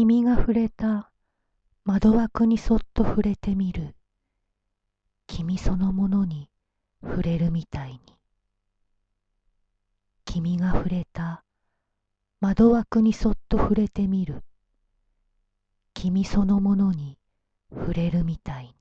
君が触れた。窓枠にそっと触れてみる。君そのものに触れるみたいに。君が触れた。窓枠にそっと触れてみる。君そのものに触れるみたいに。